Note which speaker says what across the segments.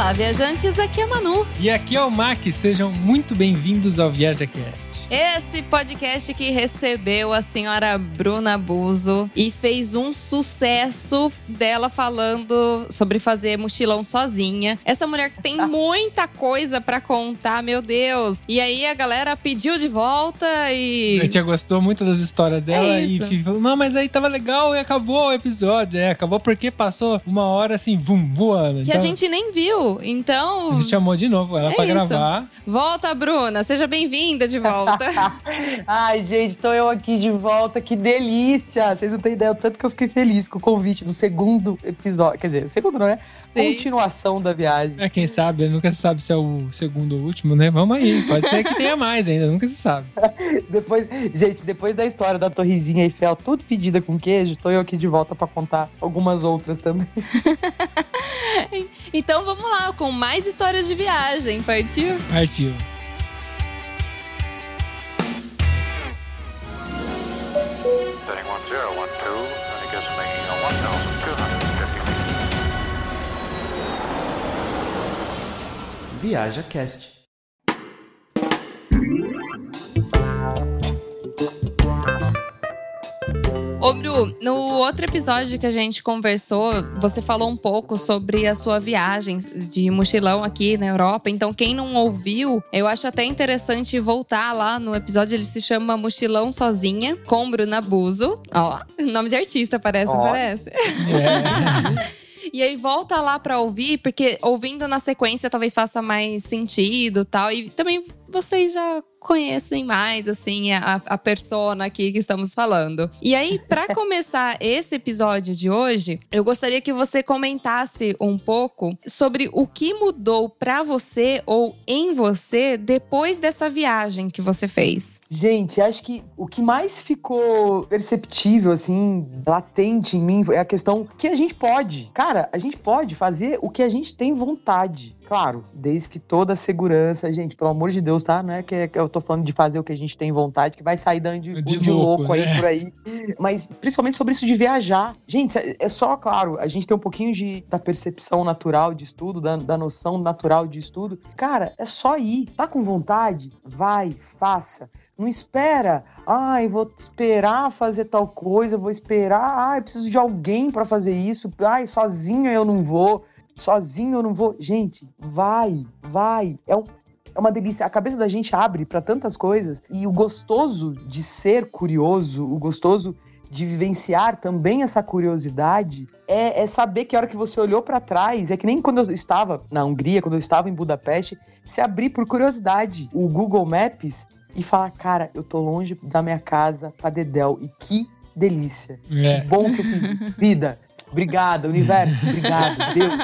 Speaker 1: Olá, viajantes, aqui é a Manu.
Speaker 2: E aqui é o Mac, sejam muito bem-vindos ao ViajaCast.
Speaker 1: Esse podcast que recebeu a senhora Bruna Buzo e fez um sucesso dela falando sobre fazer mochilão sozinha. Essa mulher que tem muita coisa para contar, meu Deus. E aí a galera pediu de volta e.
Speaker 2: A tia gostou muito das histórias dela
Speaker 1: É
Speaker 2: e falou: Não, mas aí tava legal e acabou o episódio. É, acabou porque passou uma hora assim, vum, voando.
Speaker 1: Que a gente nem viu. Então,
Speaker 2: A gente chamou de novo ela
Speaker 1: É
Speaker 2: pra
Speaker 1: isso.
Speaker 2: gravar.
Speaker 1: volta, Bruna. Seja bem-vinda de volta.
Speaker 3: Ai, gente, tô eu aqui de volta, que delícia! Vocês não têm ideia o tanto que eu fiquei feliz com o convite do segundo episódio. Quer dizer, segundo não é?
Speaker 1: Sim.
Speaker 3: Continuação da viagem.
Speaker 2: É, quem sabe, nunca se sabe se é o segundo ou último, né? Vamos aí, pode ser que tenha mais ainda, nunca se sabe.
Speaker 3: Depois, gente, depois da história da Torrezinha Eiffel, tudo fedida com queijo, tô eu aqui de volta pra contar algumas outras também.
Speaker 1: então vamos lá, com mais histórias de viagem. Partiu?
Speaker 2: Partiu.
Speaker 4: Setting 1012,
Speaker 1: Ô, Bru, no outro episódio que a gente conversou, você falou um pouco sobre a sua viagem de mochilão aqui na Europa. Então, quem não ouviu, eu acho até interessante voltar lá no episódio. Ele se chama Mochilão Sozinha, com Bruna Buzo. Ó, nome de artista, parece,
Speaker 3: Ó.
Speaker 1: parece.
Speaker 2: É.
Speaker 1: E aí volta lá pra ouvir, porque ouvindo na sequência talvez faça mais sentido tal. E também vocês já conhecem mais, assim, a, a persona aqui que estamos falando. E aí, pra começar esse episódio de hoje, eu gostaria que você comentasse um pouco sobre o que mudou pra você ou em você depois dessa viagem que você fez.
Speaker 3: Gente, acho que o que mais ficou perceptível, assim, latente em mim é a questão que a gente pode. Cara, a gente pode fazer o que a gente tem vontade. Claro, desde que toda a segurança, gente, pelo amor de Deus, tá? Não é que que eu tô falando de fazer o que a gente tem vontade, que vai sair dando de,
Speaker 2: De
Speaker 3: de louco,
Speaker 2: louco,
Speaker 3: aí
Speaker 2: né?
Speaker 3: por aí. Mas principalmente sobre isso de viajar. Gente, é- é só, claro, a gente tem um pouquinho de, da percepção natural de estudo, da, da noção natural de estudo. Cara, é só ir. Tá com vontade? Vai, faça. Não espera, ai, vou esperar fazer tal coisa, vou esperar, ai, preciso de alguém pra fazer isso, ai, sozinha eu não vou, sozinho eu não vou. Gente, vai, vai. É, um, é uma delícia. A cabeça da gente abre pra tantas coisas e o gostoso de ser curioso, o gostoso de vivenciar também essa curiosidade é, é saber que a hora que você olhou pra trás, é que nem quando eu estava na Hungria, quando eu estava em Budapeste, se abrir por curiosidade o Google Maps e falar, cara, eu tô longe da minha casa pra Dedel e que delícia.
Speaker 2: É.
Speaker 3: Que bom que eu fiz. Vida, obrigada, universo, obrigado, Deus,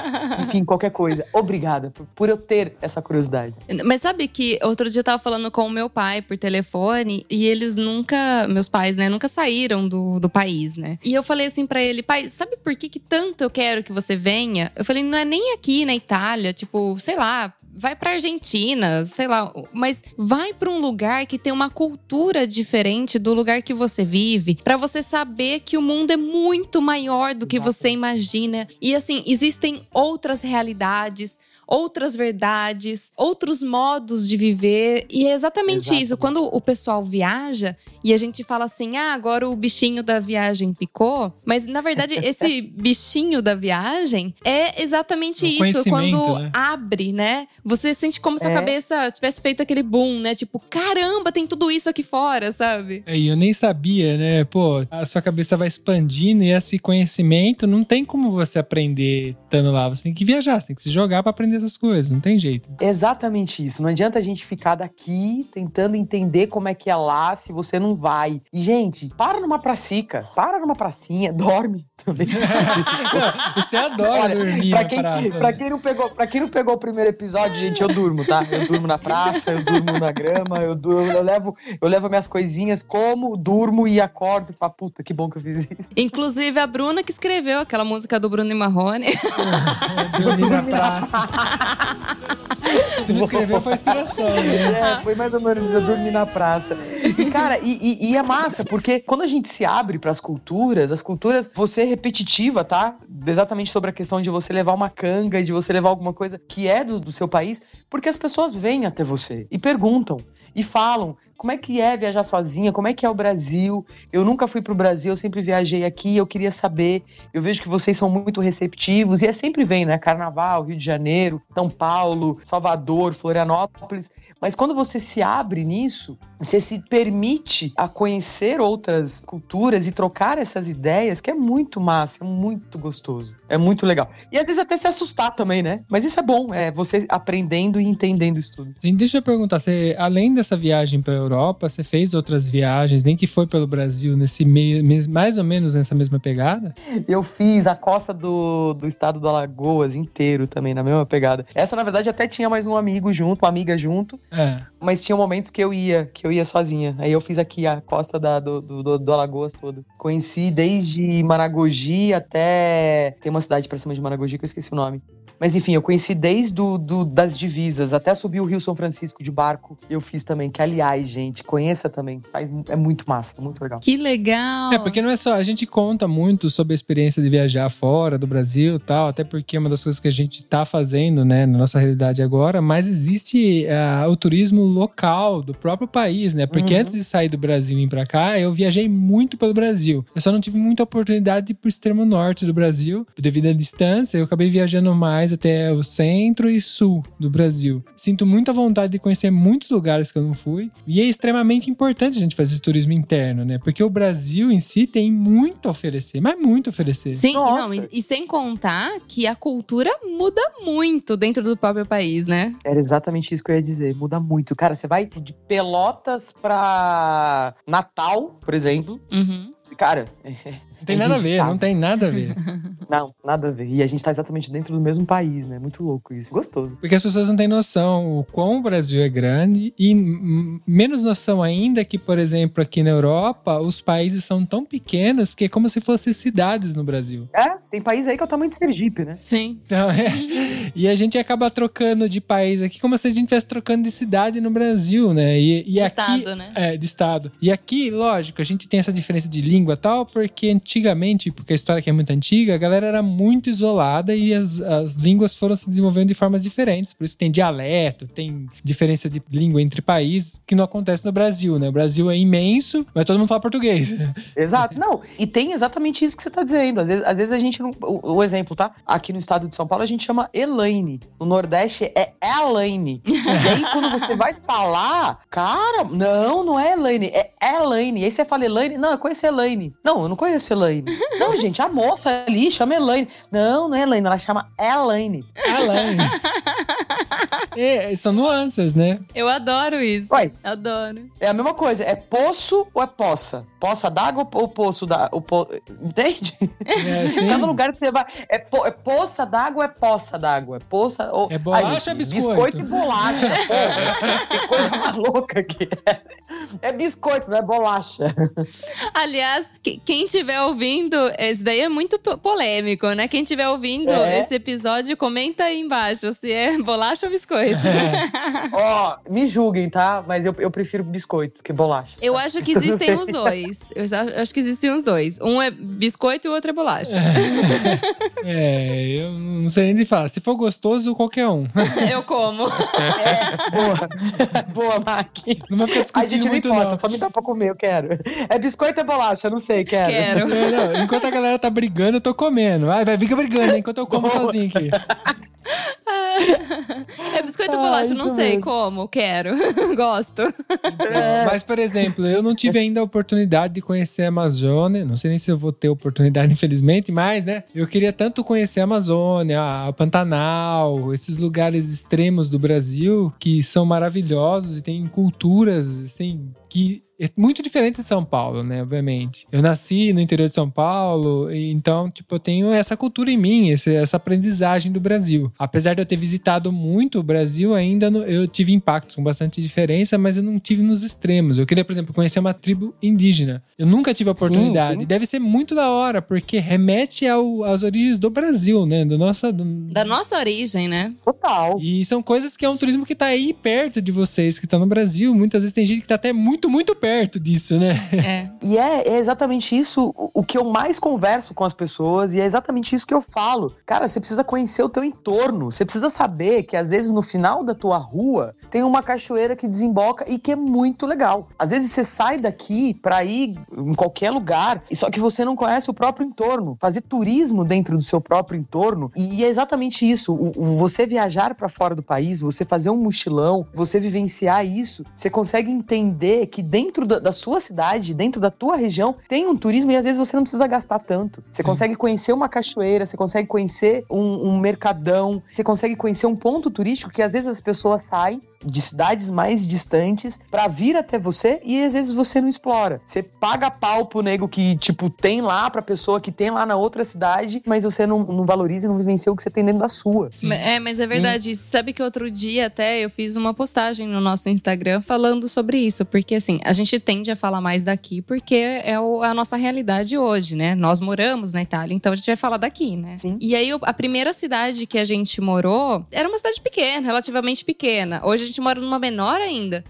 Speaker 3: enfim, qualquer coisa. Obrigada por, por eu ter essa curiosidade.
Speaker 1: Mas sabe que outro dia eu tava falando com o meu pai por telefone e eles nunca, meus pais, né, nunca saíram do, do país, né? E eu falei assim pra ele, pai, sabe por que, que tanto eu quero que você venha? Eu falei, não é nem aqui na Itália, tipo, sei lá, vai pra Argentina, sei lá, mas vai pra um lugar que tem uma cultura diferente do lugar que você vive, pra você saber que o mundo é muito maior do que você imagina. E assim, existem outras realidades, outras verdades, outros modos de viver. E é exatamente
Speaker 3: Exatamente.
Speaker 1: isso. Quando o pessoal viaja e a gente fala assim: ah, agora o bichinho da viagem picou. Mas na verdade, esse bichinho da viagem é exatamente
Speaker 2: O
Speaker 1: isso.
Speaker 2: conhecimento,
Speaker 1: Quando
Speaker 2: né?
Speaker 1: abre, né? Você sente como se a
Speaker 3: É.
Speaker 1: cabeça tivesse feito aquele boom, né? Tipo, caramba, tem tudo isso aqui fora, sabe?
Speaker 2: É, E eu nem sabia, né? Pô, a sua cabeça vai expandindo e esse conhecimento não tem como você aprender estando lá. Você tem que viajar, você tem que se jogar pra aprender essas coisas, não tem jeito.
Speaker 3: Exatamente isso. Não adianta a gente ficar daqui tentando entender como é que é lá se você não vai. E, gente, para numa pracica, para numa pracinha, dorme também.
Speaker 2: Você adora
Speaker 3: Olha,
Speaker 2: dormir
Speaker 3: pra
Speaker 2: na
Speaker 3: quem,
Speaker 2: praça.
Speaker 3: pra,
Speaker 2: né?
Speaker 3: quem não pegou, pra quem não pegou o primeiro episódio, gente, eu durmo, tá? Eu durmo na praça, eu durmo na grama, eu, durmo, eu, levo, eu levo minhas coisinhas, como, durmo e acordo e falo, puta, que bom que eu fiz isso.
Speaker 1: Inclusive a Bruna que escreveu aquela música do Bruno e Marrone.
Speaker 2: Dormir na praça. Se não escreveu, foi inspiração, né?
Speaker 3: É, foi mais ou menos eu dormir na praça. E, cara, e, e- e é massa, porque quando a gente se abre pras culturas, as culturas, você é repetitiva, tá? Exatamente sobre a questão de você levar uma canga, de você levar alguma coisa que é do, do seu país, porque as pessoas vêm até você e perguntam e falam. Como é que é viajar sozinha? Como é que é o Brasil? Eu nunca fui pro Brasil, eu sempre viajei aqui, eu queria saber. Eu vejo que vocês são muito receptivos e é sempre vem, né? Carnaval, Rio de Janeiro, São Paulo, Salvador, Florianópolis. Mas quando você se abre nisso, você se permite a conhecer outras culturas e trocar essas ideias, que é muito massa, é muito gostoso. É muito legal. E às vezes até se assustar também, né? Mas isso é bom, é você aprendendo e entendendo isso tudo.
Speaker 2: Sim, deixa eu perguntar, você, além dessa viagem para Europa, você fez outras viagens, nem que foi pelo Brasil, nesse meio, mais ou menos nessa mesma pegada?
Speaker 3: Eu fiz a costa do, do estado do Alagoas inteiro também, na mesma pegada. Essa, na verdade, até tinha mais um amigo junto, uma amiga junto,
Speaker 2: É.
Speaker 3: mas tinha momentos que eu ia, que eu ia sozinha. Aí eu fiz aqui a costa da- do, do, do- do Alagoas todo. Conheci desde Maragogi até. Tem uma cidade pra cima de Maragogi que eu esqueci o nome. Mas enfim, eu conheci desde do, do- das divisas até subir o Rio São Francisco de barco. Eu fiz também. Que, aliás, gente, conheça também. Faz, é muito massa, muito legal.
Speaker 1: Que legal.
Speaker 2: É, porque não é só, a gente conta muito sobre a experiência de viajar fora do Brasil e tal, até porque é uma das coisas que a gente tá fazendo, né, na nossa realidade agora, mas existe ah, o turismo local do próprio país, né? Porque
Speaker 3: Uhum.
Speaker 2: antes de sair do Brasil e vir pra cá, eu viajei muito pelo Brasil. Eu só não tive muita oportunidade de ir pro extremo norte do Brasil, devido à distância, eu acabei viajando mais até o centro e sul do Brasil. Sinto muita vontade de conhecer muitos lugares que eu não fui, e é extremamente importante a gente fazer esse turismo interno, né? Porque o Brasil em si tem muito a oferecer, mas muito a oferecer.
Speaker 1: Sim, não, e, e sem contar que a cultura muda muito dentro do próprio país, né?
Speaker 3: Era exatamente isso que eu ia dizer. Muda muito. Cara, você vai de Pelotas pra Natal, por exemplo.
Speaker 1: Uhum.
Speaker 3: Cara,
Speaker 2: Não tem nada a ver, não tem nada a ver.
Speaker 3: Não, nada a ver. E a gente tá exatamente dentro do mesmo país, né? Muito louco isso. Gostoso.
Speaker 2: Porque as pessoas não têm noção o quão o Brasil é grande e menos noção ainda que, por exemplo, aqui na Europa, os países são tão pequenos que é como se fossem cidades no Brasil.
Speaker 3: É, tem país aí que é o tamanho de Sergipe, né?
Speaker 1: Sim.
Speaker 2: Então, é- e a gente acaba trocando de país aqui como se a gente estivesse trocando de cidade no Brasil, né? E, e
Speaker 1: De
Speaker 2: aqui,
Speaker 1: estado, né?
Speaker 2: É, de estado. E aqui, lógico, a gente tem essa diferença de língua e tal, porque antigamente, porque a história aqui é muito antiga, a galera era muito isolada e as, as línguas foram se desenvolvendo de formas diferentes. Por isso tem dialeto, tem diferença de língua entre países que não acontece no Brasil, né? O Brasil é imenso, mas todo mundo fala português.
Speaker 3: Exato. Não, e tem exatamente isso que você tá dizendo. Às vezes, às vezes a gente não. O, o exemplo, tá? Aqui no estado de São Paulo a gente chama Elaine. No Nordeste é Elaine. e aí, quando você vai falar, cara, não, não é Elaine, é Elaine. E aí você fala Elaine, não, eu conheço Elaine. Não, eu não conheço Elaine. Não, gente, a moça ali chama Elaine. Não, não é Elaine, ela chama Elaine.
Speaker 2: Além. É, são nuances, né?
Speaker 1: Eu adoro isso.
Speaker 3: Uai.
Speaker 1: Adoro.
Speaker 3: É a mesma coisa, é poço ou é poça? Poça d'água ou poço da. O po... Entende?
Speaker 2: É, assim,
Speaker 3: Cada lugar que você vai. É, po- é poça d'água ou é poça d'água? É poça ou.
Speaker 2: É bolacha
Speaker 3: Ai,
Speaker 2: é biscoito?
Speaker 3: Biscoito e bolacha. que coisa maluca que é. É biscoito, não é bolacha.
Speaker 1: Aliás, que- quem estiver ouvindo, esse daí é muito po- polêmico, né? Quem estiver ouvindo
Speaker 3: É.
Speaker 1: esse episódio, comenta aí embaixo se é bolacha ou biscoito.
Speaker 3: Ó, me julguem, tá? Mas eu, eu prefiro biscoito que bolacha.
Speaker 1: Eu acho que existem os dois. Eu já- acho que existem os dois. Um é biscoito e o outro é bolacha.
Speaker 2: É, eu não sei nem de falar. Se for gostoso, qualquer um.
Speaker 1: Eu como.
Speaker 3: É, boa. boa, Mac.
Speaker 2: Não vai ficar
Speaker 3: A
Speaker 2: discutindo
Speaker 3: gente não
Speaker 2: muito,
Speaker 3: importa,
Speaker 2: não.
Speaker 3: só me dá pra comer, eu quero. É biscoito ou é bolacha? Eu não sei, quero.
Speaker 1: Quero.
Speaker 2: É, não, enquanto a galera tá brigando, eu tô comendo. Vai, vai, fica brigando, hein, enquanto eu como
Speaker 3: Boa.
Speaker 2: sozinho aqui.
Speaker 1: É biscoito ou bolacha? Não sei
Speaker 3: mesmo.
Speaker 1: como. Quero. Gosto.
Speaker 3: É.
Speaker 2: Mas, por exemplo, eu não tive ainda a oportunidade de conhecer a Amazônia. Não sei nem se eu vou ter oportunidade, infelizmente, mas, né? Eu queria tanto conhecer a Amazônia, a Pantanal, esses lugares extremos do Brasil que são maravilhosos e tem culturas, assim, que é muito diferente de São Paulo, né? Obviamente. Eu nasci no interior de São Paulo, e então, tipo, eu tenho essa cultura em mim, esse- essa aprendizagem do Brasil. Apesar de eu ter visitado muito o Brasil, ainda no- eu tive impactos com bastante diferença, mas eu não tive nos extremos. Eu queria, por exemplo, conhecer uma tribo indígena. Eu nunca tive a oportunidade.
Speaker 3: sim.
Speaker 2: E deve ser muito da hora, porque remete ao- às origens do Brasil, né? Do nossa, do-
Speaker 1: Da nossa origem, né?
Speaker 3: Total.
Speaker 2: e são coisas que é um turismo que tá aí perto de vocês, que tá no Brasil. Muitas vezes tem gente que tá até muito, muito perto disso, né?
Speaker 1: É.
Speaker 3: E é, é exatamente isso o, que eu mais converso com as pessoas e é exatamente isso que eu falo. Cara, você precisa conhecer o teu entorno. Você precisa saber que às vezes no final da tua rua tem uma cachoeira que desemboca e que é muito legal. Às vezes você sai daqui pra ir em qualquer lugar, e só que você não conhece o próprio entorno. Fazer turismo dentro do seu próprio entorno e é exatamente isso. O, o- você viajar pra fora do país, você fazer um mochilão, você vivenciar isso, você consegue entender que dentro da, da sua cidade, dentro da tua região, tem um turismo e às vezes você não precisa gastar tanto. Você
Speaker 2: Sim.
Speaker 3: consegue conhecer uma cachoeira, você consegue conhecer um, um mercadão, você consegue conhecer um ponto turístico que às vezes as pessoas saem de cidades mais distantes pra vir até você e às vezes você não explora. Você paga pau pro nego que, tipo, tem lá pra pessoa que tem lá na outra cidade, mas você não, não valoriza e não vivencia o que você tem dentro da sua.
Speaker 2: Sim.
Speaker 1: É, mas é verdade. Sabe que outro dia até eu fiz uma postagem no nosso Instagram falando sobre isso. Porque assim, a gente tende a falar mais daqui porque é a nossa realidade hoje, né? Nós moramos na Itália, então a gente vai falar daqui, né?
Speaker 3: Sim.
Speaker 1: E aí, a primeira cidade que a gente morou era uma cidade pequena, relativamente pequena. Hoje a gente mora numa menor ainda.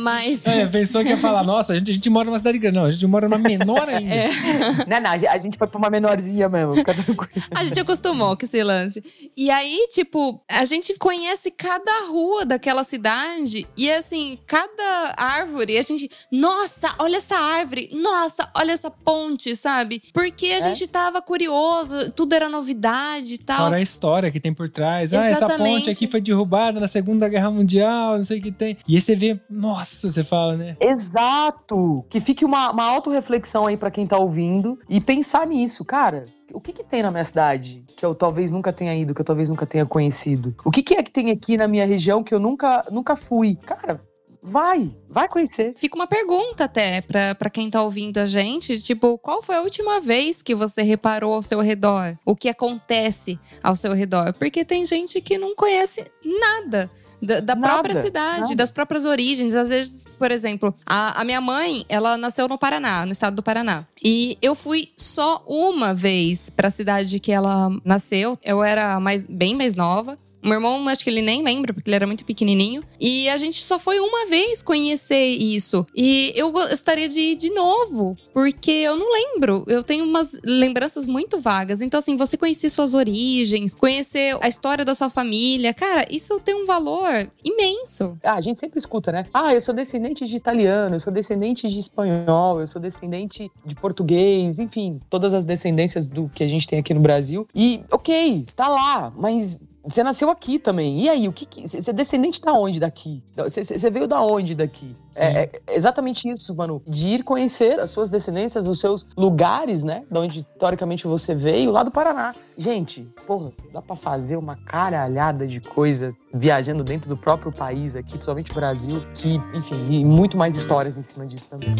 Speaker 1: Mas.
Speaker 2: É, pensou que ia falar, nossa, a gente, a gente mora numa cidade grande. Não, a gente mora numa menor ainda.
Speaker 1: É.
Speaker 3: Não, não, a gente foi pra uma menorzinha mesmo, fica tranquilo.
Speaker 1: A gente acostumou com esse lance. E aí, tipo, a gente conhece cada rua daquela cidade. E assim, cada árvore, a gente. Nossa, olha essa árvore! Nossa, olha essa ponte, sabe? Porque a
Speaker 3: É.
Speaker 1: gente tava curioso, tudo era novidade e tal.
Speaker 2: Fora a história que tem por trás. Ah, essa
Speaker 1: Exatamente.
Speaker 2: ponte aqui foi derrubada na Segunda Guerra Mundial, não sei o que tem. E aí você vê, nossa, você fala, né?
Speaker 3: Exato! Que fique uma, uma autorreflexão aí pra quem tá ouvindo e pensar nisso, cara. O que que tem na minha cidade que eu talvez nunca tenha ido, que eu talvez nunca tenha conhecido? O que que é que tem aqui na minha região que eu nunca, nunca fui? Cara, vai, vai conhecer.
Speaker 1: Fica uma pergunta até pra, pra quem tá ouvindo a gente, tipo, qual foi a última vez que você reparou ao seu redor? O que acontece ao seu redor? Porque tem gente que não conhece nada da, da própria cidade,
Speaker 3: nada.
Speaker 1: das próprias origens. Às vezes, por exemplo, a, a minha mãe, ela nasceu no Paraná, no estado do Paraná. E eu fui só uma vez pra cidade que ela nasceu. Eu era mais, bem mais nova. O meu irmão, acho que ele nem lembra, porque ele era muito pequenininho. E a gente só foi uma vez conhecer isso. E eu gostaria de ir de novo, porque eu não lembro. Eu tenho umas lembranças muito vagas. Então, assim, você conhecer suas origens, conhecer a história da sua família, cara, isso tem um valor imenso.
Speaker 3: Ah, a gente sempre escuta, né? Ah, eu sou descendente de italiano, eu sou descendente de espanhol, eu sou descendente de português, enfim, todas as descendências do que a gente tem aqui no Brasil. E, ok, tá lá, mas você nasceu aqui também. E aí, o que, que você é descendente da onde daqui? Você, você veio da onde daqui? É, é exatamente isso, mano. De ir conhecer as suas descendências, os seus lugares, né? Da onde teoricamente você veio, lá do Paraná. Gente, porra, dá pra fazer uma caralhada de coisa viajando dentro do próprio país aqui, principalmente o Brasil, que, enfim, e muito mais histórias em cima disso também.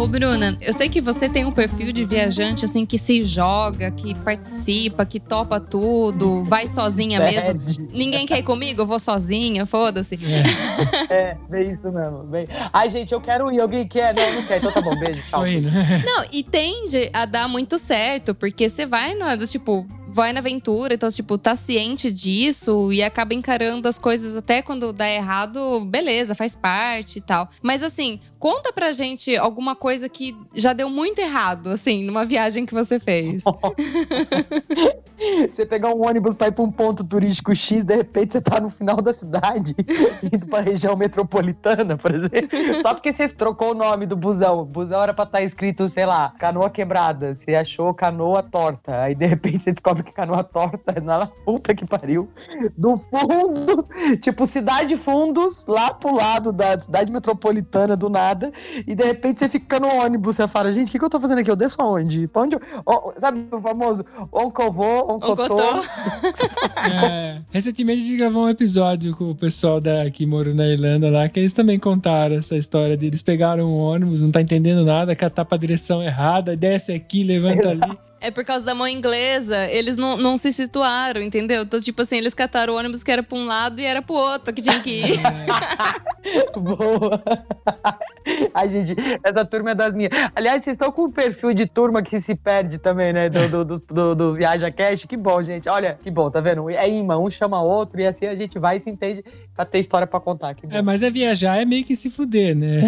Speaker 1: Ô, Bruna, eu sei que você tem um perfil de viajante, assim, que se joga, que participa, que topa tudo, vai sozinha mesmo.
Speaker 3: Bad.
Speaker 1: Ninguém quer ir comigo? Eu vou sozinha, foda-se.
Speaker 3: É, bem isso mesmo. Bem... Ai, gente, eu quero ir. Alguém quer? Não, não quer. Então tá bom, beijo. Tchau.
Speaker 1: Não, e tende a dar muito certo, porque você vai na, do tipo, vai na aventura, então, tipo, tá ciente disso e acaba encarando as coisas até quando dá errado, beleza, faz parte e tal. Mas assim, conta pra gente alguma coisa que já deu muito errado, assim, numa viagem que você fez.
Speaker 3: Você pegar um ônibus pra ir pra um ponto turístico X, de repente você tá no final da cidade, indo pra região metropolitana, por exemplo. Só porque você trocou o nome do busão. O busão era pra estar escrito, sei lá, canoa quebrada. Você achou canoa torta. Aí de repente você descobre que canoa torta é na puta que pariu. Do fundo, tipo, cidade fundos, lá pro lado da cidade metropolitana do nada. Madrugada e de repente você fica no ônibus, você fala, gente, o que, que eu tô fazendo aqui? Eu desço aonde? Pra onde eu... Ó, sabe o famoso onde eu vou, onde eu tô?
Speaker 1: Oncotô.
Speaker 2: É, recentemente a gente gravou um episódio com o pessoal da, que mora na Irlanda lá, que eles também contaram essa história de eles pegaram um ônibus, não tá entendendo nada, catar pra direção errada, desce aqui, levanta ali.
Speaker 1: É por causa da mão inglesa, eles não, não se situaram, entendeu? Então, tipo assim, eles cataram o ônibus que era pra um lado e era pro outro que tinha que ir.
Speaker 3: Boa. Ai, gente, essa turma é das minhas. Aliás, vocês estão com um perfil de turma que se perde também, né? Do, do, do, do, do Viaja Cash. Que bom, gente. Olha, que bom, tá vendo? É imã, um chama outro e assim a gente vai e se entende pra ter história pra contar. Que bom.
Speaker 2: É, mas é viajar, é meio que se fuder, né?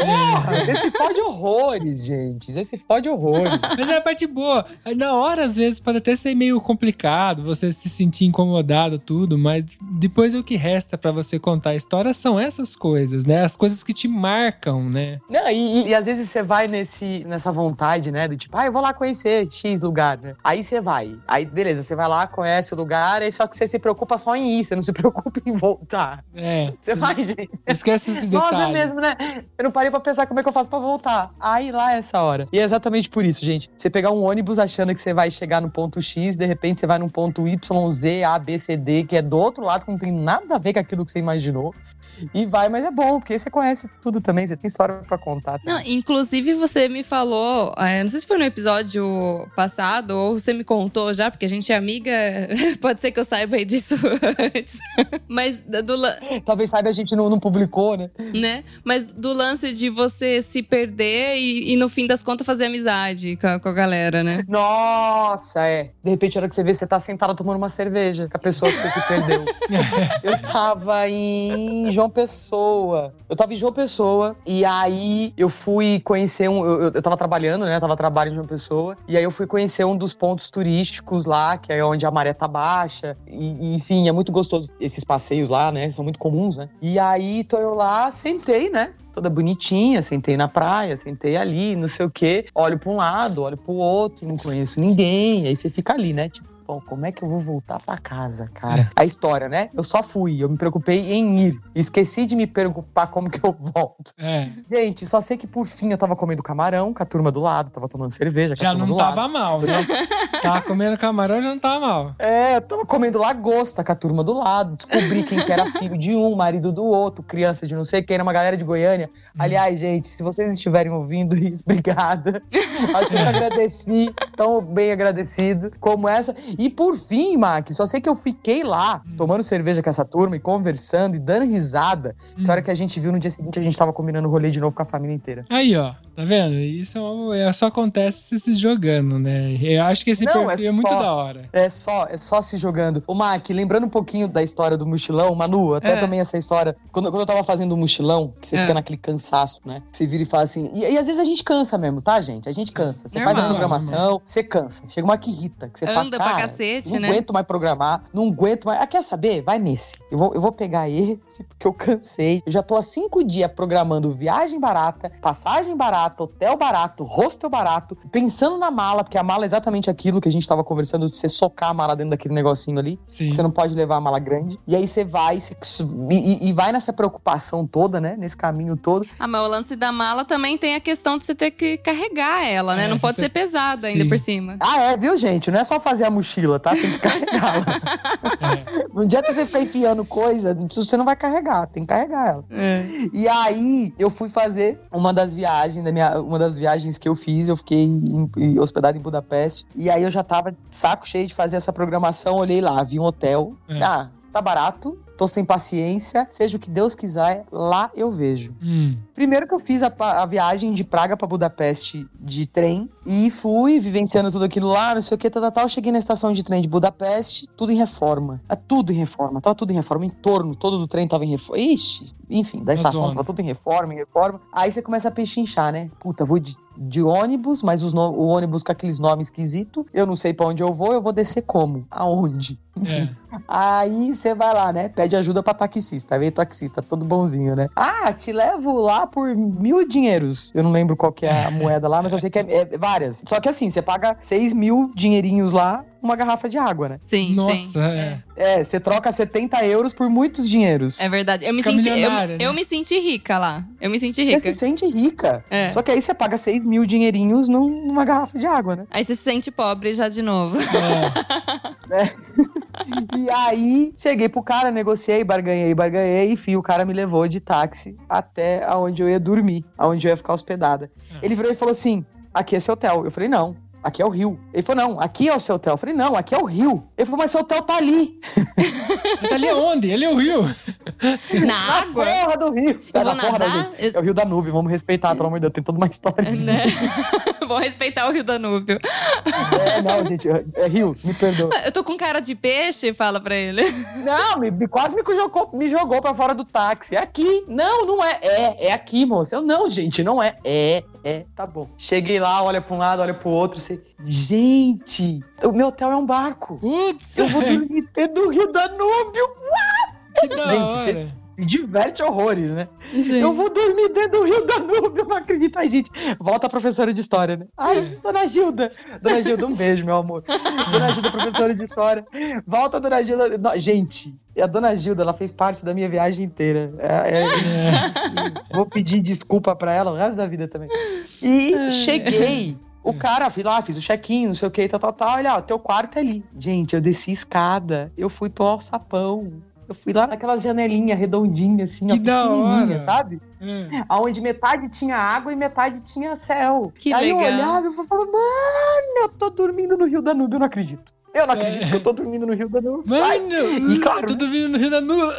Speaker 3: Porra, você se fode horrores, gente. Você se fode horrores.
Speaker 2: Mas é a parte boa. Aí, Na hora, às vezes, pode até ser meio complicado, você se sentir incomodado, tudo, mas depois o que resta pra você contar a história são essas coisas, né? As coisas que te marcam, né?
Speaker 3: Não, e, e às vezes você vai nesse, nessa vontade, né? Do tipo, ah, eu vou lá conhecer X lugar, né? Aí você vai. Aí, beleza, você vai lá, conhece o lugar, aí só que você se preocupa só em ir, você não se preocupa em voltar.
Speaker 2: É.
Speaker 3: Você vai, gente.
Speaker 2: Esquece esse
Speaker 3: Nossa,
Speaker 2: detalhe.
Speaker 3: é mesmo, né? Eu não parei pra pensar como é que eu faço pra voltar. Aí lá é essa hora. E é exatamente por isso, gente. Você pegar um ônibus achando que você vai chegar no ponto X, de repente você vai num ponto Y, Z, A, B, C, D, que é do outro lado, que não tem nada a ver com aquilo que você imaginou. E vai, mas é bom, porque aí você conhece tudo também, você tem história pra contar.
Speaker 1: Não, inclusive você me falou, é, não sei se foi no episódio passado ou você me contou já, porque a gente é amiga, pode ser que eu saiba aí disso antes. Mas do,
Speaker 3: Talvez saiba a gente não, não publicou, né?
Speaker 1: né? Mas do lance de você se perder e, e no fim das contas fazer amizade com a, com a galera, né?
Speaker 3: Nossa, é. De repente, a hora que você vê, você tá sentada tomando uma cerveja com a pessoa que você se perdeu. eu tava em João Pessoa. Eu tava em João Pessoa e aí eu fui conhecer um. Eu, eu- tava trabalhando, né? Eu tava trabalhando em João Pessoa. E aí eu fui conhecer um dos pontos turísticos lá, que é onde a maré tá baixa. E, enfim, é muito gostoso. Esses passeios lá, né? São muito comuns, né? E aí tô eu lá, sentei, né? Toda bonitinha, sentei na praia, sentei ali, não sei o quê. Olho pra um lado, olho pro outro, não conheço ninguém. Aí você fica ali, né? Tipo, pô, como é que eu vou voltar pra casa, cara? A história, né? Eu só fui, eu me preocupei em ir. Esqueci de me preocupar como que eu volto.
Speaker 2: É.
Speaker 3: Gente, só sei que por fim eu tava comendo camarão com a turma do lado, tava tomando cerveja com a
Speaker 2: Já
Speaker 3: turma
Speaker 2: não
Speaker 3: do lado.
Speaker 2: tava mal, né? Tava comendo camarão, já não tava mal.
Speaker 3: É, eu tava comendo lagosta com a turma do lado, descobri quem que era filho de um, marido do outro, criança de não sei quem, era uma galera de Goiânia. Aliás, gente, se vocês estiverem ouvindo isso, obrigada. Acho que eu agradeci, tão bem agradecido como essa. E por fim, Mac, só sei que eu fiquei lá, tomando cerveja com essa turma e conversando e dando risada.
Speaker 2: Hum.
Speaker 3: Que a hora que a gente viu no dia seguinte, a gente tava combinando o rolê de novo com a família inteira.
Speaker 2: Aí, ó, tá vendo? Isso é uma- é, só acontece você se jogando, né? Eu acho que esse
Speaker 3: Não,
Speaker 2: perfil é,
Speaker 3: é
Speaker 2: muito
Speaker 3: só-
Speaker 2: da hora.
Speaker 3: É só, é só se jogando. O Mac, lembrando um pouquinho da história do mochilão, Manu, até
Speaker 1: É.
Speaker 3: também essa história. Quando, quando eu tava fazendo o mochilão, que você
Speaker 1: É.
Speaker 3: fica naquele cansaço, né? Você vira e fala assim. E, e às vezes a gente cansa mesmo, tá, gente? A gente cansa. Você faz a
Speaker 1: Normal.
Speaker 3: programação, você cansa. Chega uma que irrita. Que você fala,
Speaker 1: Anda pra
Speaker 3: "Cara,
Speaker 1: cacete,
Speaker 3: não
Speaker 1: né?"
Speaker 3: aguento mais programar, não aguento mais. Ah, quer saber? Vai nesse. Eu vou, eu vou pegar esse, porque eu cansei. Eu já tô há cinco dias programando viagem barata, passagem barata, hotel barato, hostel barato, pensando na mala, porque a mala é exatamente aquilo que a gente tava conversando, de você socar a mala dentro daquele negocinho ali.
Speaker 2: Sim.
Speaker 3: Você não pode levar a mala grande. E aí você vai você- e, e- vai nessa preocupação toda, né? Nesse caminho todo.
Speaker 1: Ah, mas o lance da mala também tem a questão de você ter que carregar ela, né?
Speaker 2: É,
Speaker 1: não
Speaker 2: se
Speaker 1: pode
Speaker 2: você-
Speaker 1: ser pesada ainda por cima.
Speaker 3: Ah, é, viu, gente? Não é só fazer a mochila, tá? Tem que carregá-la.
Speaker 2: É.
Speaker 3: não adianta você ficar enfiando coisa, você não vai carregar, tem que carregar ela.
Speaker 1: É.
Speaker 3: E aí, eu fui fazer uma das viagens, da minha, uma das viagens que eu fiz, eu fiquei em- em- hospedado em Budapeste. E aí eu já tava saco cheio de fazer essa programação, olhei lá, vi um hotel.
Speaker 2: É.
Speaker 3: Ah, tá barato, tô sem paciência, seja o que Deus quiser, lá eu vejo.
Speaker 2: Hum.
Speaker 3: Primeiro que eu fiz a, a viagem de Praga pra Budapeste de trem e fui vivenciando tudo aquilo lá, não sei o que, tal, tal, tal. Cheguei na estação de trem de Budapeste, tudo em reforma. É tudo em reforma, tava tudo em reforma, em torno todo do trem tava em reforma. Ixi, enfim, da estação
Speaker 2: zona.
Speaker 3: tava tudo em reforma, em reforma. Aí você começa a pechinchar, né? Puta, vou de, de ônibus, mas no- o ônibus com aqueles nomes esquisitos. Eu não sei pra onde eu vou, eu vou descer como? Aonde?
Speaker 2: É.
Speaker 3: Aí você vai lá, né? Pede ajuda pra taxista. Aí vem o taxista, todo bonzinho, né? Ah, te levo lá por mil dinheiros. Eu não lembro qual que é a moeda lá, mas eu sei que é, é várias. Só que assim, você paga seis mil dinheirinhos lá uma garrafa de água, né?
Speaker 1: Sim,
Speaker 2: Nossa,
Speaker 1: sim.
Speaker 2: é.
Speaker 3: É, você troca 70 euros por muitos dinheiros.
Speaker 1: É verdade. Eu me,
Speaker 2: Fica
Speaker 1: senti, eu,
Speaker 2: né?
Speaker 1: eu me senti rica lá. Eu me senti
Speaker 3: Você
Speaker 1: rica.
Speaker 3: se sente rica.
Speaker 1: É.
Speaker 3: Só que aí você paga 6 mil dinheirinhos num- numa garrafa de água, né?
Speaker 1: Aí você se sente pobre já de novo.
Speaker 2: É.
Speaker 3: E aí, cheguei pro cara, negociei, barganhei, barganhei, enfim, o cara me levou de táxi até aonde eu ia dormir, aonde eu ia ficar hospedada.
Speaker 2: Ah.
Speaker 3: Ele virou e falou assim: aqui é seu hotel. Eu falei, não. Aqui é o Rio. Ele falou, não, aqui é o seu hotel. Eu falei, não, aqui é o Rio. Ele falou, mas seu hotel tá ali.
Speaker 2: Tá ali aonde? Ali é o Rio.
Speaker 1: Na água?
Speaker 3: Porra do Rio.
Speaker 1: Eu
Speaker 3: É
Speaker 1: vou
Speaker 3: na porra da
Speaker 1: nadar?
Speaker 3: gente.
Speaker 1: Eu-
Speaker 3: É o Rio Danúbio, vamos respeitar, pelo amor de Deus, tem toda uma história. disso.
Speaker 1: Né? Vou respeitar o Rio Danúbio.
Speaker 3: É, não, gente, é Rio, me perdoa.
Speaker 1: Eu tô com cara de peixe, fala pra ele.
Speaker 3: Não, me, me- quase me jogou, me jogou pra fora do táxi. É aqui. Não, não é. É, é aqui, moça. Eu, não, gente, não é. É, é, tá bom. Cheguei lá, olha pra um lado, olha pro outro. Você... Gente, o meu hotel é um barco.
Speaker 2: Putz,
Speaker 3: Eu vou dormir dentro do Rio Danúbio.
Speaker 2: que da
Speaker 3: Gente,
Speaker 2: hora.
Speaker 3: Diverte horrores, né?
Speaker 1: Sim.
Speaker 3: Eu vou dormir dentro do Rio Danúbio, não acredito. Ai, gente, volta a professora de história, né? Ai, dona Gilda. Dona Gilda, um beijo, meu amor. Dona Gilda, professora de história. Volta, dona Gilda. No- Gente, a dona Gilda, ela fez parte da minha viagem inteira. É- é- Vou pedir desculpa pra ela o resto da vida também. E cheguei. O cara, fui lá, fiz o check-in, não sei o que, tal, tal, tal. Olha, ó, teu quarto é ali. Gente, eu desci escada, eu fui pro alçapão. Eu fui lá naquelas janelinhas redondinhas, assim,
Speaker 2: Que
Speaker 3: ó,
Speaker 2: da
Speaker 3: pequenininha,
Speaker 2: hora.
Speaker 3: sabe?
Speaker 2: É.
Speaker 3: Onde metade tinha água e metade tinha céu.
Speaker 1: Que
Speaker 3: Aí
Speaker 1: legal.
Speaker 3: eu olhava e falava, mano, eu tô dormindo no Rio Danúbio, eu não acredito. Eu não acredito
Speaker 2: É.
Speaker 3: que eu tô dormindo no Rio Danúbio. Ai,
Speaker 2: Mano,
Speaker 3: E claro,
Speaker 2: eu tô dormindo no Rio da Nua.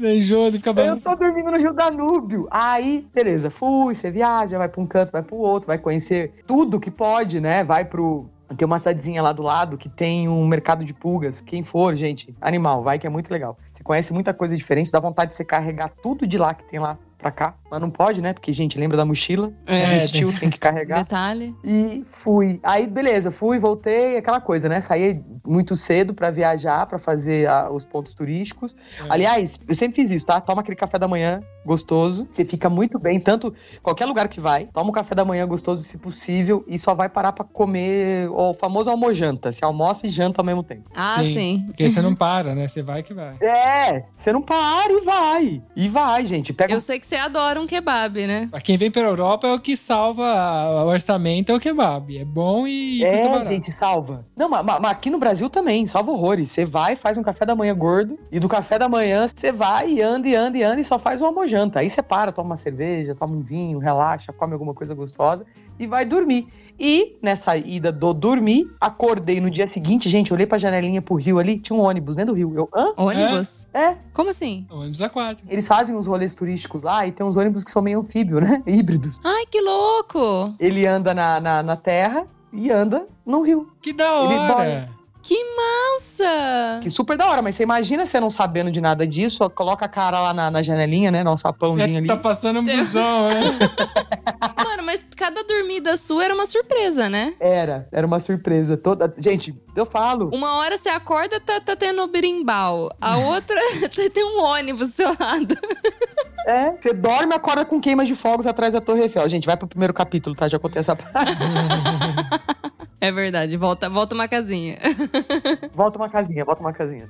Speaker 2: Enjoa de ficar
Speaker 3: Eu tô dormindo no Rio Danúbio. Aí, beleza, fui, você viaja, vai pra um canto, vai pro outro, vai conhecer tudo que pode, né? Vai pro. Tem uma cidadezinha lá do lado que tem um mercado de pulgas. Quem for, gente, animal, vai que é muito legal. Você conhece muita coisa diferente, dá vontade de você carregar tudo de lá que tem lá pra cá. Mas não pode, né? Porque, gente, lembra da mochila?
Speaker 1: É,
Speaker 3: Vestiu, tem que carregar.
Speaker 1: Detalhe.
Speaker 3: E fui. Aí, beleza, fui, voltei, aquela coisa, né? Saí muito cedo pra viajar, pra fazer ah, os pontos turísticos.
Speaker 2: É.
Speaker 3: Aliás, eu sempre fiz isso, tá? Toma aquele café da manhã gostoso, você fica muito bem, tanto qualquer lugar que vai, toma um café da manhã gostoso, se possível, e só vai parar pra comer o famoso almojanta. Se almoça e janta ao mesmo tempo.
Speaker 1: Ah,
Speaker 2: Sim.
Speaker 1: sim.
Speaker 2: Porque você não para, né? Você vai que vai.
Speaker 3: É, você não para e vai. E vai, gente. Pega
Speaker 1: Eu sei que você adora um kebab, né?
Speaker 2: Pra quem vem pra Europa é o que salva o orçamento, é o kebab. É bom e custa
Speaker 3: É,
Speaker 2: barato.
Speaker 3: gente, salva. Não, mas, mas aqui no Brasil também, salva horrores. Você vai, faz um café da manhã gordo, e do café da manhã você vai e anda e anda e anda e só faz uma almojanta. Aí você para, toma uma cerveja, toma um vinho, relaxa, come alguma coisa gostosa e vai dormir. E nessa ida do dormir, acordei no dia seguinte, gente, olhei pra janelinha pro rio ali, tinha um ônibus dentro do rio. Eu, hã?
Speaker 1: Ônibus?
Speaker 3: É,
Speaker 1: Como assim?
Speaker 2: Ônibus aquático.
Speaker 3: eles fazem uns rolês turísticos lá e tem uns ônibus que são meio anfíbio, né? Híbridos.
Speaker 1: Ai, que louco!
Speaker 3: Ele anda na, na, na terra e anda no rio.
Speaker 2: Que da
Speaker 3: Ele
Speaker 2: hora!
Speaker 1: Que massa!
Speaker 3: Que super da hora, mas você imagina você não sabendo de nada disso, coloca a cara lá na, na janelinha, né? Nosso sapãozinho ali.
Speaker 2: Tá passando um busão, né?
Speaker 1: Mano, mas cada dormida sua era uma surpresa, né?
Speaker 3: Era, era uma surpresa toda. Gente, eu falo.
Speaker 1: Uma hora você acorda, tá, tá tendo berimbau. A outra tem um ônibus do seu lado.
Speaker 3: É, você dorme e acorda com queimas de fogos atrás da Torre Eiffel. Gente, vai pro primeiro capítulo, tá? Já contei essa parte.
Speaker 1: É verdade, volta, volta uma casinha.
Speaker 3: volta uma casinha, volta uma casinha.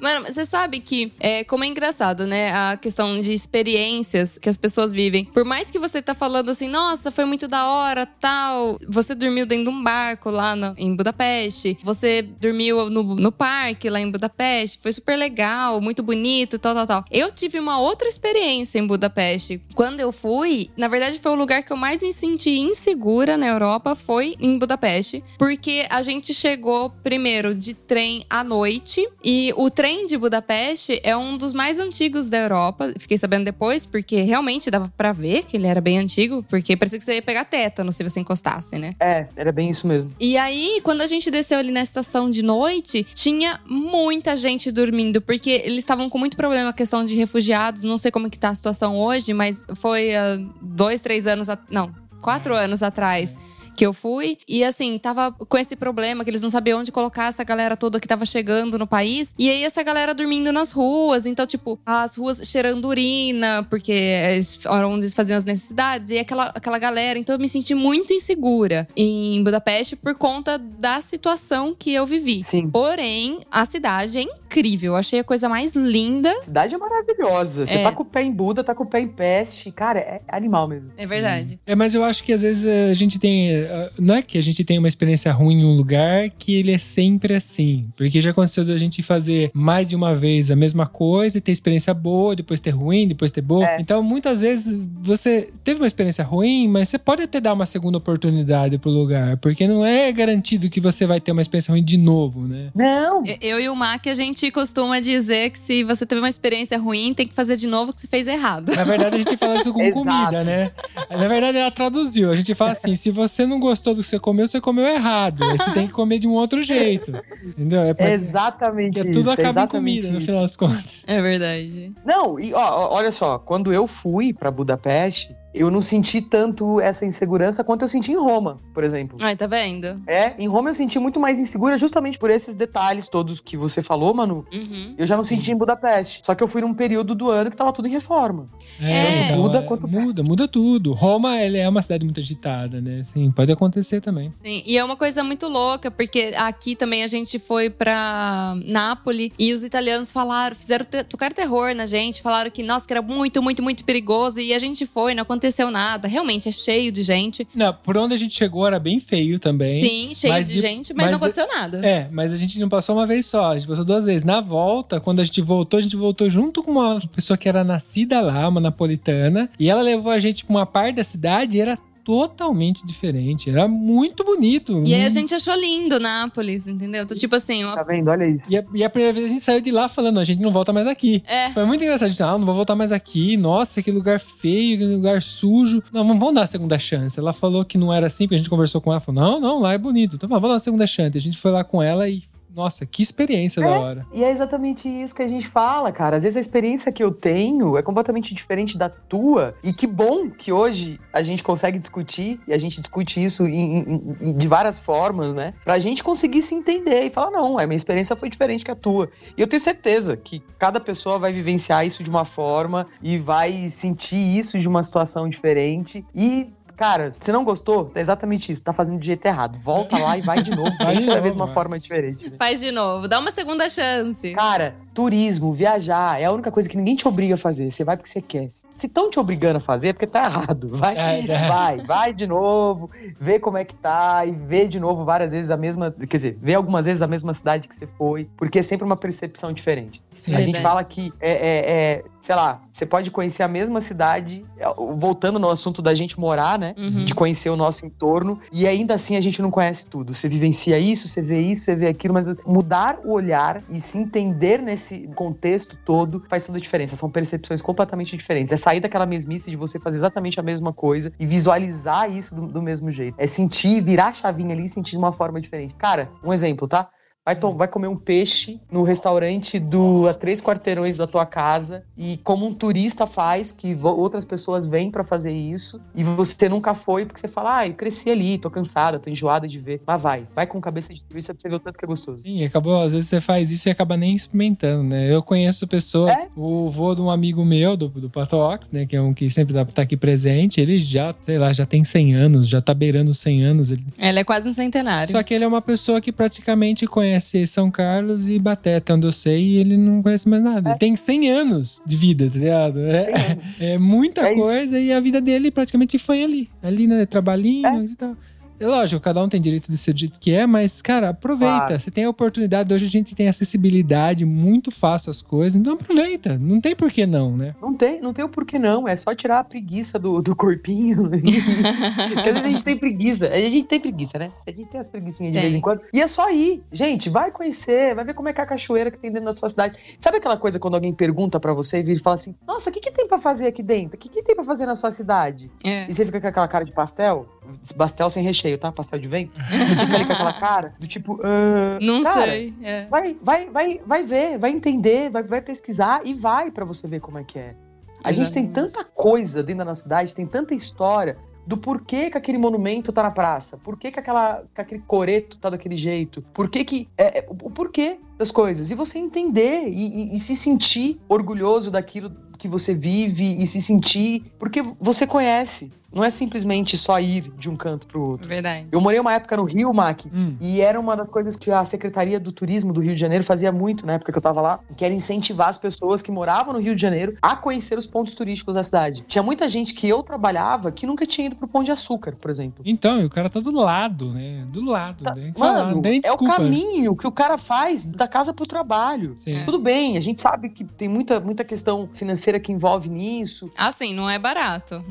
Speaker 1: Mano, você sabe que, é, como é engraçado, né? A questão de experiências que as pessoas vivem. Por mais que você tá falando assim, nossa, foi muito da hora, tal. Você dormiu dentro de um barco lá no- em Budapeste. Você dormiu no, no parque lá em Budapeste. Foi super legal, muito bonito, tal, tal, tal. Eu tive uma outra experiência em Budapeste. Quando eu fui, na verdade, foi o lugar que eu mais me senti insegura na Europa, foi em Budapeste. Porque a gente chegou primeiro de trem à noite. E o trem de Budapeste é um dos mais antigos da Europa. Fiquei sabendo depois, porque realmente dava pra ver que ele era bem antigo, porque parecia que você ia pegar tétano se você encostasse, né?
Speaker 3: É, era bem isso mesmo.
Speaker 1: E aí, quando a gente desceu ali na estação de noite, tinha muita gente dormindo, porque eles estavam com muito problema com a questão de refugiados. Não sei como que tá a situação hoje, mas foi há dois, três anos. a- Não, quatro anos atrás. Que eu fui. E assim, tava com esse problema que eles não sabiam onde colocar essa galera toda que tava chegando no país. E aí essa galera dormindo nas ruas. Então, tipo, as ruas cheirando urina, porque eram onde eles faziam as necessidades. E aquela, aquela galera. Então eu me senti muito insegura em Budapeste por conta da situação que eu vivi.
Speaker 3: Sim.
Speaker 1: Porém, a cidade é incrível. Eu achei a coisa mais linda.
Speaker 3: A cidade é maravilhosa. Você
Speaker 1: É.
Speaker 3: tá com o pé em Buda, tá com o pé em Peste. Cara, é animal mesmo.
Speaker 1: É verdade.
Speaker 2: É, mas eu acho que às vezes a gente tem. eh, Não é que a gente tem uma experiência ruim em um lugar que ele é sempre assim. Porque já aconteceu da gente fazer mais de uma vez a mesma coisa e ter experiência boa, depois ter ruim, depois ter boa.
Speaker 3: É.
Speaker 2: Então muitas vezes você teve uma experiência ruim, mas você pode até dar uma segunda oportunidade pro lugar. Porque não é garantido que você vai ter uma experiência ruim de novo, né?
Speaker 3: Não,
Speaker 1: Eu e o Mac, a gente costuma dizer que se você teve uma experiência ruim, tem que fazer de novo o que você fez errado.
Speaker 2: Na verdade, a gente fala isso com comida, né? Na verdade, ela traduziu. A gente fala assim: se você não gostou do que você comeu, você comeu errado. Aí você tem que comer de um outro jeito. Entendeu? É pra-
Speaker 3: exatamente
Speaker 2: Porque
Speaker 3: isso.
Speaker 2: tudo acaba em comida, no
Speaker 3: isso.
Speaker 2: final das contas.
Speaker 1: É verdade.
Speaker 3: Não, e ó, olha só, quando eu fui pra Budapeste, eu não senti tanto essa insegurança quanto eu senti em Roma, por exemplo.
Speaker 1: Ai, tá vendo?
Speaker 3: É, em Roma eu senti muito mais insegura justamente por esses detalhes todos que você falou, Manu.
Speaker 1: Uhum.
Speaker 3: Eu já não senti em Budapeste. Só que eu fui num período do ano que tava tudo em reforma.
Speaker 1: É.
Speaker 2: então,
Speaker 3: Muda
Speaker 2: é,
Speaker 3: quanto
Speaker 2: muda, muda tudo. Roma, ele é uma cidade muito agitada, né? Sim, pode acontecer também.
Speaker 1: Sim, e é uma coisa muito louca, porque aqui também a gente foi pra Nápoles e os italianos falaram, fizeram tocar terror na gente, falaram que, nossa, que era muito, muito, muito perigoso. E a gente foi, não aconteceu nada. Realmente é cheio de gente.
Speaker 2: Não, por onde a gente chegou era bem feio também.
Speaker 1: Sim, cheio de
Speaker 2: de-
Speaker 1: gente, mas, não
Speaker 2: mas-
Speaker 1: aconteceu nada.
Speaker 2: É, mas a gente não passou uma vez só, a gente passou duas vezes. Na volta, quando a gente voltou, a gente voltou junto com uma pessoa que era nascida lá, uma napolitana, e ela levou a gente pra uma parte da cidade e era totalmente diferente. Era muito bonito.
Speaker 1: E aí a gente achou lindo Nápoles, entendeu? Então, tipo assim, uma-
Speaker 3: Tá vendo? Olha isso.
Speaker 2: E a, e a primeira vez a gente saiu de lá falando, a gente não volta mais aqui.
Speaker 1: é.
Speaker 2: Foi muito engraçado. A gente, ah, não vou voltar mais aqui. Nossa, que lugar feio, que lugar sujo. Não, vamos dar a segunda chance. Ela falou que não era assim, porque a gente conversou com ela. Falou, não, não, lá é bonito. Então vamos dar uma segunda chance. A gente foi lá com ela e, nossa, que experiência da hora.
Speaker 3: E é exatamente isso que a gente fala, cara. Às vezes a experiência que eu tenho é completamente diferente da tua. E que bom que hoje a gente consegue discutir, e a gente discute isso em- em- em- de várias formas, né? Pra gente conseguir se entender e falar, não, a minha experiência foi diferente que a tua. E eu tenho certeza que cada pessoa vai vivenciar isso de uma forma e vai sentir isso de uma situação diferente. E. Cara, se não gostou, é exatamente isso. Tá fazendo de jeito errado. Volta lá e vai de novo.
Speaker 2: Vai de novo,
Speaker 3: uma
Speaker 2: vai.
Speaker 3: forma diferente. né?
Speaker 1: Faz de novo, dá uma segunda chance.
Speaker 3: Cara, turismo, viajar, é a única coisa que ninguém te obriga a fazer. Você vai porque você quer. Se estão te obrigando a fazer, é porque tá errado. Vai,
Speaker 2: É, é.
Speaker 3: vai, vai de novo, vê como é que tá e vê de novo várias vezes a mesma. Quer dizer, vê algumas vezes a mesma cidade que você foi, porque é sempre uma percepção diferente.
Speaker 2: Sim.
Speaker 3: A gente fala que é, é- é, sei lá, você pode conhecer a mesma cidade, é, voltando no assunto da gente morar, né?
Speaker 1: Uhum.
Speaker 3: De conhecer o nosso entorno, e ainda assim a gente não conhece tudo. Você vivencia isso, você vê isso, você vê aquilo, mas mudar o olhar e se entender nesse contexto todo faz toda a diferença. São percepções completamente diferentes. É sair daquela mesmice de você fazer exatamente a mesma coisa e visualizar isso do, do mesmo jeito. É sentir, virar a chavinha ali e sentir de uma forma diferente. Cara, um exemplo, tá? Vai, to- vai comer um peixe no restaurante do a três quarteirões da tua casa e como um turista faz, que vo- outras pessoas vêm pra fazer isso e você nunca foi porque você fala, ah, eu cresci ali, tô cansada, tô enjoada de ver. Mas vai, vai com cabeça de turista pra você ver o tanto que é gostoso.
Speaker 2: Sim, acabou. Às vezes você faz isso e acaba nem experimentando, né? Eu conheço pessoas,
Speaker 3: É?
Speaker 2: o vô de um amigo meu, do, do Patox, né? Que é um que sempre tá, aqui presente. Ele já, sei lá, já tem 100 anos, já tá beirando os 100 anos. Ele-
Speaker 1: Ela é quase um centenário.
Speaker 2: Só que ele é uma pessoa que praticamente conhece São Carlos e Baté, até onde eu sei, e ele não conhece mais nada. Ele tem 100 anos de vida, tá ligado? É, é muita
Speaker 3: É
Speaker 2: coisa e a vida dele praticamente foi ali. Ali, né? Trabalhinho e tal. É lógico, cada um tem direito de ser do jeito que é, mas, cara, aproveita.
Speaker 3: Claro.
Speaker 2: Você tem a oportunidade. Hoje a gente tem acessibilidade muito fácil às coisas, então aproveita. Não tem por que não, né?
Speaker 3: Não tem, não tem o porquê não. É só tirar a preguiça do, do corpinho. Porque às vezes a gente tem preguiça. A gente tem preguiça, né? A gente tem as preguiçinhas de
Speaker 1: Tem.
Speaker 3: vez em quando. E é só ir. Gente, vai conhecer, vai ver como é que é a cachoeira que tem dentro da sua cidade. Sabe aquela coisa quando alguém pergunta pra você e vira e fala assim: Nossa, o que, que tem pra fazer aqui dentro? O que, que tem pra fazer na sua cidade?
Speaker 1: É.
Speaker 3: E você fica com aquela cara de pastel? Pastel sem recheio, tá? Pastel de vento? Você fica ali com aquela cara do tipo. "Ah,
Speaker 1: Não
Speaker 3: cara,
Speaker 1: sei. É.
Speaker 3: Vai, vai, vai, vai ver, vai entender, vai, vai pesquisar e vai pra você ver como é que é. A gente tem tanta coisa dentro da nossa cidade, tem tanta história. do porquê que aquele monumento tá na praça, por que, que, aquela, que aquele coreto tá daquele jeito, por que que. É, é, o porquê das coisas. E você entender e, e, e se sentir orgulhoso daquilo que você vive e se sentir. Porque você conhece. Não é simplesmente só ir de um canto pro outro.
Speaker 1: Verdade.
Speaker 3: Eu morei uma época no Rio, Mac,
Speaker 2: Hum.
Speaker 3: e era uma das coisas que a Secretaria do Turismo do Rio de Janeiro fazia muito na época que eu tava lá, que era incentivar as pessoas que moravam no Rio de Janeiro a conhecer os pontos turísticos da cidade. Tinha muita gente que eu trabalhava que nunca tinha ido pro Pão de Açúcar, por exemplo.
Speaker 2: Então, e o cara tá do lado, né? Do lado.
Speaker 3: Tá, Mano,
Speaker 2: tem nem
Speaker 3: é o caminho que o cara faz da casa pro trabalho.
Speaker 2: Sim.
Speaker 3: Tudo bem, a gente sabe que tem muita, muita questão financeira que envolve nisso.
Speaker 1: Assim, não é barato.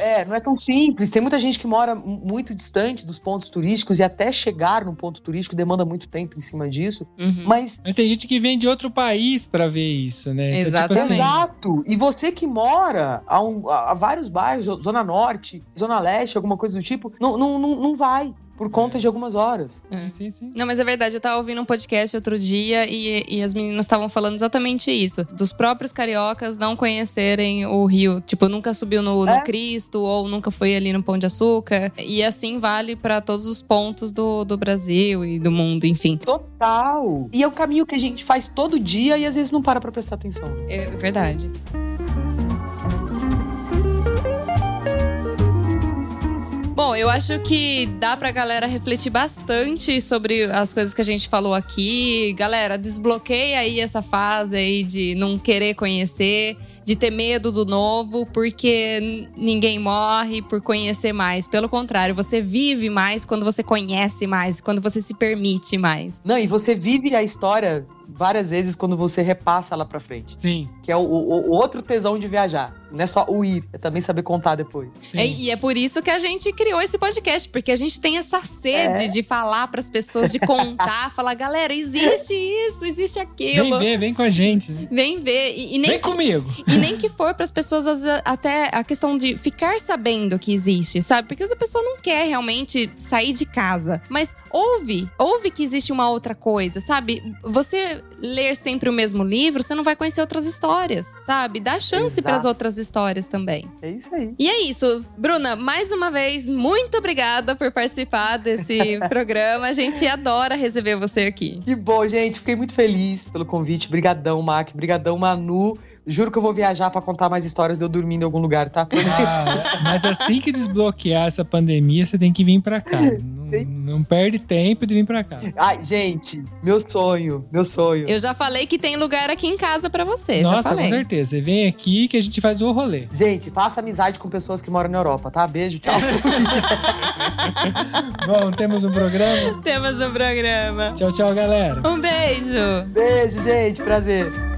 Speaker 3: É, não é tão simples. Tem muita gente que mora muito distante dos pontos turísticos e até chegar num ponto turístico demanda muito tempo em cima disso.
Speaker 1: Uhum.
Speaker 3: Mas
Speaker 2: Mas tem gente que vem de outro país pra ver isso, né? Então, tipo assim,
Speaker 1: Exatamente.
Speaker 3: Exato. E você que mora a, um- a vários bairros, Zona Norte, Zona Leste, alguma coisa do tipo, não, não, não, não vai. Por conta de algumas horas.
Speaker 2: sim, sim, sim.
Speaker 1: Não, mas é verdade, eu tava ouvindo um podcast outro dia e, e as meninas estavam falando exatamente isso. Dos próprios cariocas não conhecerem o Rio. Tipo, nunca subiu no, no
Speaker 3: É.
Speaker 1: Cristo ou nunca foi ali no Pão de Açúcar. E assim vale pra todos os pontos do, do Brasil e do mundo, enfim.
Speaker 3: Total. E é um caminho que a gente faz todo dia e às vezes não para pra prestar atenção.
Speaker 1: É verdade. Bom, eu acho que dá pra galera refletir bastante sobre as coisas que a gente falou aqui. Galera, desbloqueia aí essa fase aí de não querer conhecer, de ter medo do novo, porque ninguém morre por conhecer mais. Pelo contrário, você vive mais quando você conhece mais, quando você se permite mais.
Speaker 3: Não, e você vive a história várias vezes quando você repassa lá pra frente.
Speaker 2: Sim,
Speaker 3: Que é o, o- o outro tesão de viajar. Não é só o ir, é também saber contar depois.
Speaker 2: sim.
Speaker 1: É, e é por isso que a gente criou esse podcast, porque a gente tem essa sede
Speaker 3: É.
Speaker 1: de falar pras pessoas, de contar, falar, galera, existe isso, existe aquilo.
Speaker 2: Vem ver, vem com a gente. né?
Speaker 1: Vem ver. E, e nem,
Speaker 2: Vem comigo.
Speaker 1: e nem que for pras pessoas às vezes, até a questão de ficar sabendo que existe, sabe? Porque essa pessoa não quer realmente sair de casa. Mas ouve, ouve que existe uma outra coisa, sabe? Você ler sempre o mesmo livro, você não vai conhecer outras histórias, sabe? Dá chance
Speaker 3: Exato.
Speaker 1: pras outras histórias também.
Speaker 3: É isso aí.
Speaker 1: E é isso. Bruna, mais uma vez, muito obrigada por participar desse programa. A gente adora receber você aqui.
Speaker 3: Que bom, gente. Fiquei muito feliz pelo convite. Brigadão, Mac. Brigadão, Manu. Juro que eu vou viajar pra contar mais histórias de eu dormindo em algum lugar, tá?
Speaker 2: Ah, mas assim que desbloquear essa pandemia, você tem que vir pra cá. Não, não perde tempo de vir pra cá.
Speaker 3: Ai, gente, meu sonho, meu sonho.
Speaker 1: Eu já falei que tem lugar aqui em casa pra você. já
Speaker 2: Nossa, com certeza. Você vem aqui que a gente faz o rolê.
Speaker 3: Gente, faça amizade com pessoas que moram na Europa, tá? Beijo, tchau.
Speaker 2: Bom, temos um programa.
Speaker 1: Temos um programa.
Speaker 2: Tchau, tchau, galera.
Speaker 1: Um beijo.
Speaker 3: Beijo, gente. Prazer.